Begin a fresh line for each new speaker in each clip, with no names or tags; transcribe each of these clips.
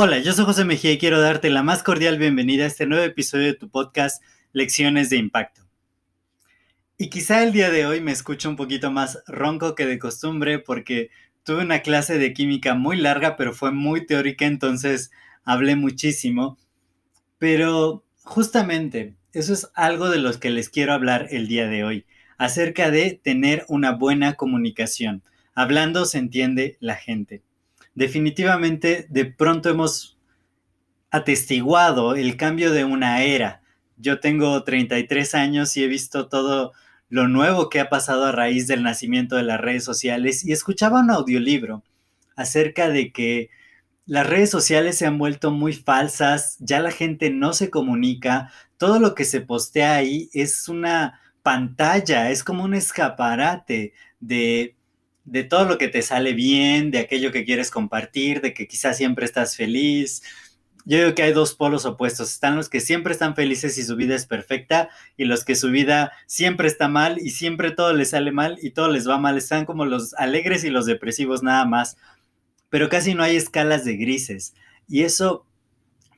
Hola, yo soy José Mejía y quiero darte la más cordial bienvenida a este nuevo episodio de tu podcast Lecciones de Impacto. Y quizá el día de hoy me escucho un poquito más ronco que de costumbre porque tuve una clase de química muy larga, pero fue muy teórica, entonces hablé muchísimo. Pero justamente eso es algo de los que les quiero hablar el día de hoy, acerca de tener una buena comunicación. Hablando se entiende la gente definitivamente de pronto hemos atestiguado el cambio de una era. Yo tengo 33 años y he visto todo lo nuevo que ha pasado a raíz del nacimiento de las redes sociales y escuchaba un audiolibro acerca de que las redes sociales se han vuelto muy falsas, ya la gente no se comunica, todo lo que se postea ahí es una pantalla, es como un escaparate de de todo lo que te sale bien, de aquello que quieres compartir, de que quizás siempre estás feliz. Yo digo que hay dos polos opuestos. Están los que siempre están felices y su vida es perfecta, y los que su vida siempre está mal y siempre todo les sale mal y todo les va mal. Están como los alegres y los depresivos nada más. Pero casi no hay escalas de grises. Y eso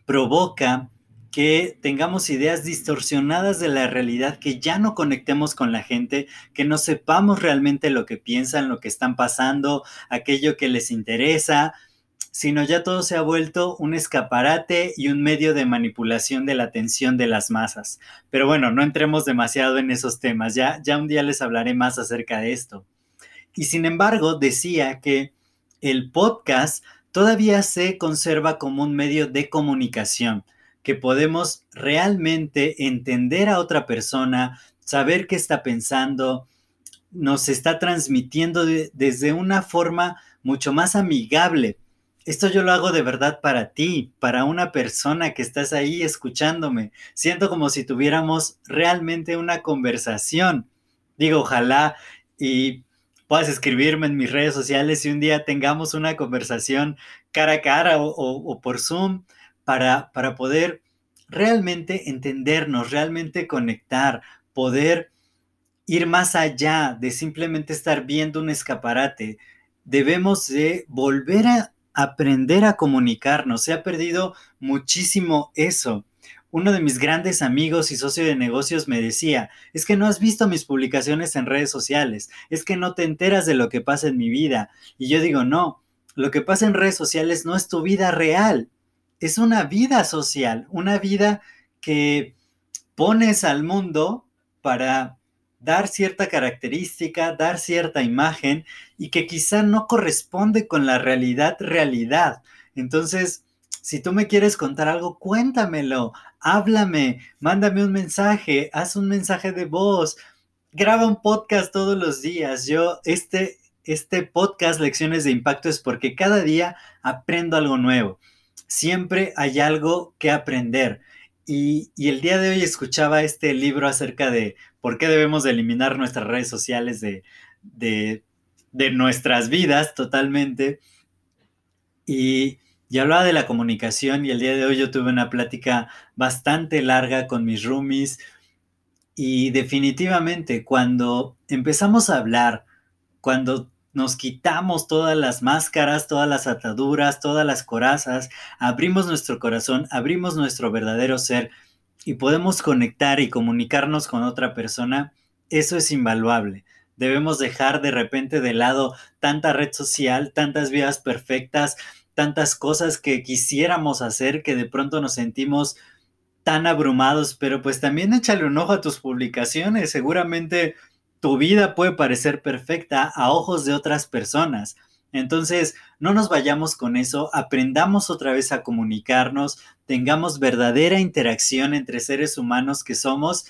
provoca que tengamos ideas distorsionadas de la realidad, que ya no conectemos con la gente, que no sepamos realmente lo que piensan, lo que están pasando, aquello que les interesa, sino ya todo se ha vuelto un escaparate y un medio de manipulación de la atención de las masas. Pero bueno, no entremos demasiado en esos temas, ya, ya un día les hablaré más acerca de esto. Y sin embargo, decía que el podcast todavía se conserva como un medio de comunicación que podemos realmente entender a otra persona, saber qué está pensando, nos está transmitiendo desde una forma mucho más amigable. Esto yo lo hago de verdad para ti, para una persona que estás ahí escuchándome. Siento como si tuviéramos realmente una conversación. Digo, ojalá y puedas escribirme en mis redes sociales y un día tengamos una conversación cara a cara o, o por Zoom para, poder realmente entendernos, realmente conectar, poder ir más allá de simplemente estar viendo un escaparate. Debemos de volver a aprender a comunicarnos. Se ha perdido muchísimo eso. Uno de mis grandes amigos y socio de negocios me decía, es que no has visto mis publicaciones en redes sociales, es que no te enteras de lo que pasa en mi vida. Y yo digo, no, lo que pasa en redes sociales no es tu vida real, es una vida social, una vida que pones al mundo para dar cierta característica, dar cierta imagen y que quizá no corresponde con la realidad realidad. Entonces, si tú me quieres contar algo, cuéntamelo, háblame, mándame un mensaje, haz un mensaje de voz, graba un podcast todos los días. Yo, este, este podcast, Lecciones de Impacto, es porque cada día aprendo algo nuevo siempre hay algo que aprender. Y, el día de hoy escuchaba este libro acerca de por qué debemos eliminar nuestras redes sociales de, de, nuestras vidas totalmente. Y, y hablaba de la comunicación y el día de hoy yo tuve una plática bastante larga con mis roomies y definitivamente cuando empezamos a hablar, cuando nos quitamos todas las máscaras, todas las ataduras, todas las corazas, abrimos nuestro corazón, abrimos nuestro verdadero ser y podemos conectar y comunicarnos con otra persona, eso es invaluable. Debemos dejar de repente de lado tanta red social, tantas vidas perfectas, tantas cosas que quisiéramos hacer que de pronto nos sentimos tan abrumados, pero pues también échale un ojo a tus publicaciones, seguramente tu vida puede parecer perfecta a ojos de otras personas. Entonces, no nos vayamos con eso, aprendamos otra vez a comunicarnos, tengamos verdadera interacción entre seres humanos que somos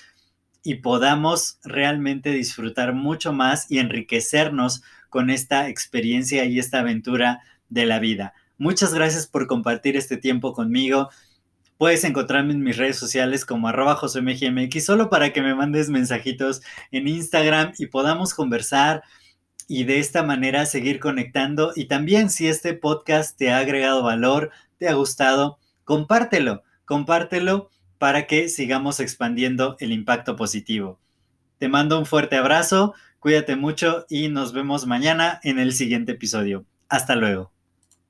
y podamos realmente disfrutar mucho más y enriquecernos con esta experiencia y esta aventura de la vida. Muchas gracias por compartir este tiempo conmigo. Puedes encontrarme en mis redes sociales como arroba josemgmx solo para que me mandes mensajitos en Instagram y podamos conversar y de esta manera seguir conectando. Y también si este podcast te ha agregado valor, te ha gustado, compártelo, compártelo para que sigamos expandiendo el impacto positivo. Te mando un fuerte abrazo, cuídate mucho y nos vemos mañana en el siguiente episodio. Hasta luego.